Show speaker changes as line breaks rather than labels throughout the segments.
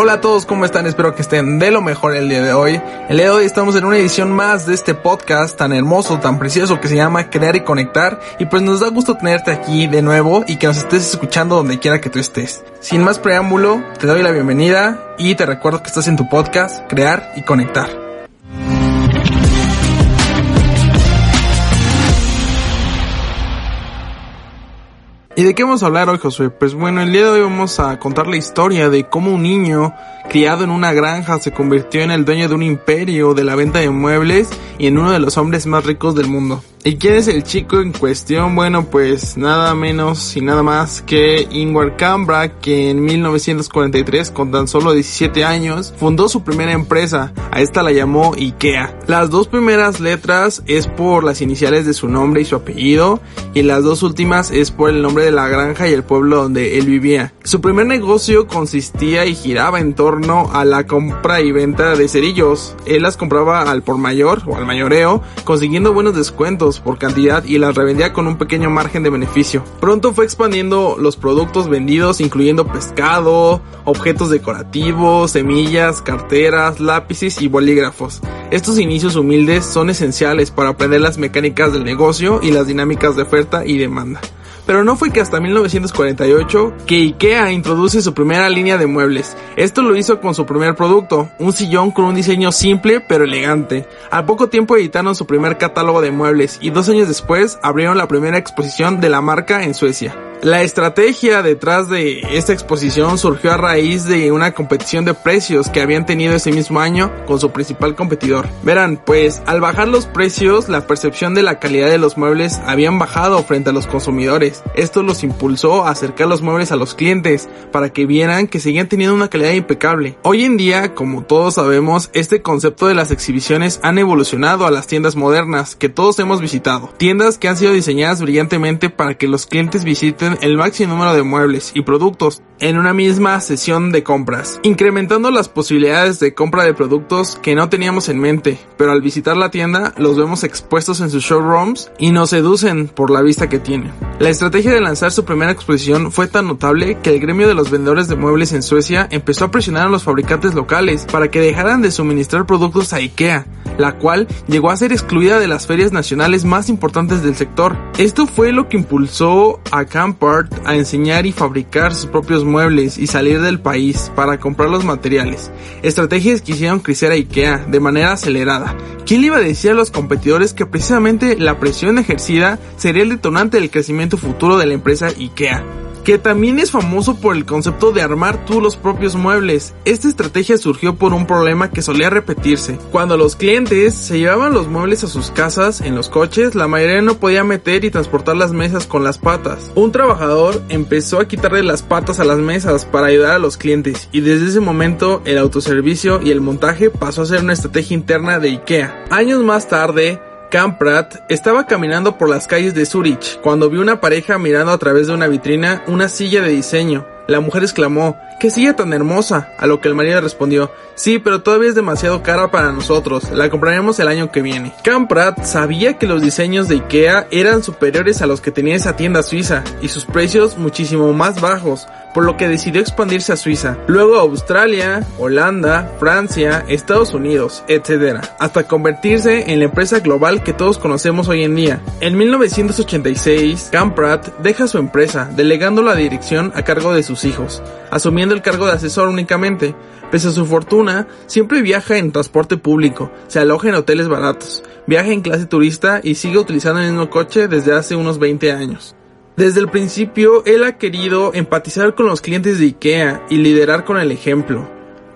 Hola a todos, ¿cómo están? Espero que estén de lo mejor el día de hoy. El día de hoy estamos en una edición más de este podcast tan hermoso, tan precioso que se llama Crear y Conectar. Y pues nos da gusto tenerte aquí de nuevo y que nos estés escuchando donde quiera que tú estés. Sin más preámbulo, te doy la bienvenida y te recuerdo que estás en tu podcast Crear y Conectar. ¿Y de qué vamos a hablar hoy, Josué? Pues bueno, el día de hoy vamos a contar la historia de cómo un niño criado en una granja se convirtió en el dueño de un imperio de la venta de muebles y en uno de los hombres más ricos del mundo. ¿Y quién es el chico en cuestión? Bueno, pues nada menos y nada más que Ingvar Kamprad, que en 1943, con tan solo 17 años, fundó su primera empresa. A esta la llamó IKEA. Las dos primeras letras es por las iniciales de su nombre y su apellido, y las dos últimas es por el nombre de la granja y el pueblo donde él vivía. Su primer negocio consistía y giraba en torno a la compra y venta de cerillos. Él las compraba al por mayor o al mayoreo, consiguiendo buenos descuentos por cantidad y las revendía con un pequeño margen de beneficio. Pronto fue expandiendo los productos vendidos incluyendo pescado, objetos decorativos, semillas, carteras, lápices y bolígrafos. Estos inicios humildes son esenciales para aprender las mecánicas del negocio y las dinámicas de oferta y demanda pero no fue que hasta 1948 que IKEA introduce su primera línea de muebles. Esto lo hizo con su primer producto, un sillón con un diseño simple pero elegante. Al poco tiempo editaron su primer catálogo de muebles y dos años después abrieron la primera exposición de la marca en Suecia. La estrategia detrás de esta exposición surgió a raíz de una competición de precios que habían tenido ese mismo año con su principal competidor. Verán, pues al bajar los precios, la percepción de la calidad de los muebles habían bajado frente a los consumidores. Esto los impulsó a acercar los muebles a los clientes para que vieran que seguían teniendo una calidad impecable. Hoy en día, como todos sabemos, este concepto de las exhibiciones han evolucionado a las tiendas modernas que todos hemos visitado. Tiendas que han sido diseñadas brillantemente para que los clientes visiten el máximo número de muebles y productos en una misma sesión de compras, incrementando las posibilidades de compra de productos que no teníamos en mente, pero al visitar la tienda los vemos expuestos en sus showrooms y nos seducen por la vista que tienen. La estrategia de lanzar su primera exposición fue tan notable que el gremio de los vendedores de muebles en Suecia empezó a presionar a los fabricantes locales para que dejaran de suministrar productos a IKEA, la cual llegó a ser excluida de las ferias nacionales más importantes del sector. Esto fue lo que impulsó a Campart a enseñar y fabricar sus propios muebles y salir del país para comprar los materiales. Estrategias que hicieron crecer a IKEA de manera acelerada. ¿Quién iba a decir a los competidores que precisamente la presión ejercida sería el detonante del crecimiento futuro de la empresa IKEA? Que también es famoso por el concepto de armar tú los propios muebles. Esta estrategia surgió por un problema que solía repetirse. Cuando los clientes se llevaban los muebles a sus casas en los coches, la mayoría no podía meter y transportar las mesas con las patas. Un trabajador empezó a quitarle las patas a las mesas para ayudar a los clientes y desde ese momento el autoservicio y el montaje pasó a ser una estrategia interna de IKEA. Años más tarde, Kamprad estaba caminando por las calles de Zurich cuando vio una pareja mirando a través de una vitrina una silla de diseño. La mujer exclamó, ¡Qué silla tan hermosa! A lo que el marido respondió, sí, pero todavía es demasiado cara para nosotros, la compraremos el año que viene. Kamprad sabía que los diseños de Ikea eran superiores a los que tenía esa tienda suiza y sus precios muchísimo más bajos, por lo que decidió expandirse a Suiza, luego a Australia, Holanda, Francia, Estados Unidos, etc., hasta convertirse en la empresa global que todos conocemos hoy en día. En 1986, Kamprad deja su empresa, delegando la dirección a cargo de sus hijos, asumiendo el cargo de asesor únicamente. Pese a su fortuna, siempre viaja en transporte público, se aloja en hoteles baratos, viaja en clase turista y sigue utilizando el mismo coche desde hace unos 20 años. Desde el principio, él ha querido empatizar con los clientes de IKEA y liderar con el ejemplo.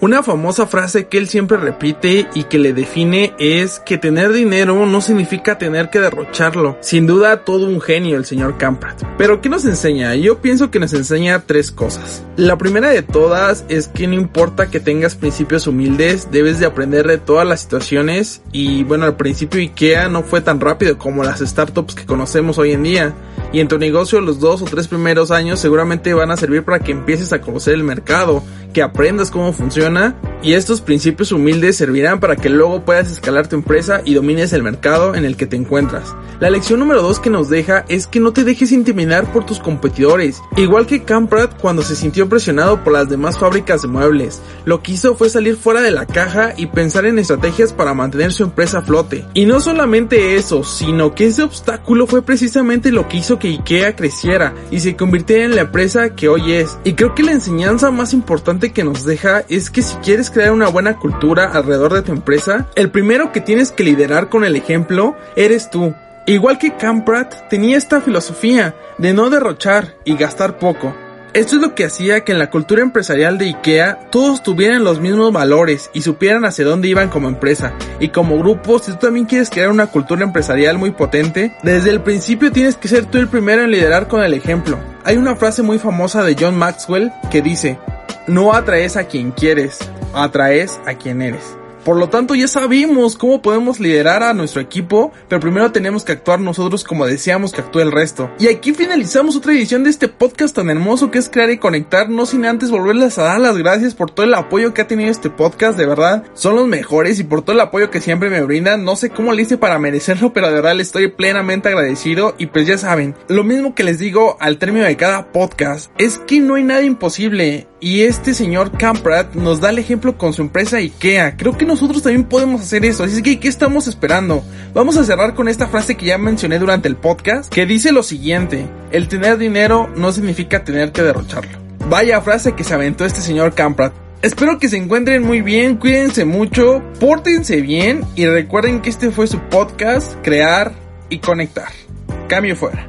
Una famosa frase que él siempre repite y que le define es que tener dinero no significa tener que derrocharlo. Sin duda todo un genio el señor Camprad. Pero ¿qué nos enseña? Yo pienso que nos enseña tres cosas. La primera de todas es que no importa que tengas principios humildes, debes de aprender de todas las situaciones y bueno, al principio IKEA no fue tan rápido como las startups que conocemos hoy en día. Y en tu negocio los dos o tres primeros años seguramente van a servir para que empieces a conocer el mercado, que aprendas cómo funciona y estos principios humildes servirán para que luego puedas escalar tu empresa y domines el mercado en el que te encuentras. La lección número 2 que nos deja es que no te dejes intimidar por tus competidores, igual que Camprad cuando se sintió presionado por las demás fábricas de muebles. Lo que hizo fue salir fuera de la caja y pensar en estrategias para mantener su empresa a flote. Y no solamente eso, sino que ese obstáculo fue precisamente lo que hizo que IKEA creciera y se convirtiera en la empresa que hoy es. Y creo que la enseñanza más importante que nos deja es que si quieres crear una buena cultura alrededor de tu empresa, el primero que tienes que liderar con el ejemplo eres tú. Igual que Camprad tenía esta filosofía de no derrochar y gastar poco. Esto es lo que hacía que en la cultura empresarial de IKEA todos tuvieran los mismos valores y supieran hacia dónde iban como empresa. Y como grupo, si tú también quieres crear una cultura empresarial muy potente, desde el principio tienes que ser tú el primero en liderar con el ejemplo. Hay una frase muy famosa de John Maxwell que dice, no atraes a quien quieres, atraes a quien eres. Por lo tanto, ya sabemos cómo podemos liderar a nuestro equipo, pero primero tenemos que actuar nosotros como deseamos que actúe el resto. Y aquí finalizamos otra edición de este podcast tan hermoso que es crear y conectar, no sin antes volverles a dar las gracias por todo el apoyo que ha tenido este podcast, de verdad, son los mejores y por todo el apoyo que siempre me brindan. No sé cómo le hice para merecerlo, pero de verdad le estoy plenamente agradecido y pues ya saben, lo mismo que les digo al término de cada podcast, es que no hay nada imposible. Y este señor Camprad nos da el ejemplo con su empresa IKEA. Creo que nosotros también podemos hacer eso. Así que, ¿qué estamos esperando? Vamos a cerrar con esta frase que ya mencioné durante el podcast, que dice lo siguiente. El tener dinero no significa tener que derrocharlo. Vaya frase que se aventó este señor Camprad. Espero que se encuentren muy bien, cuídense mucho, pórtense bien y recuerden que este fue su podcast, crear y conectar. Cambio fuera.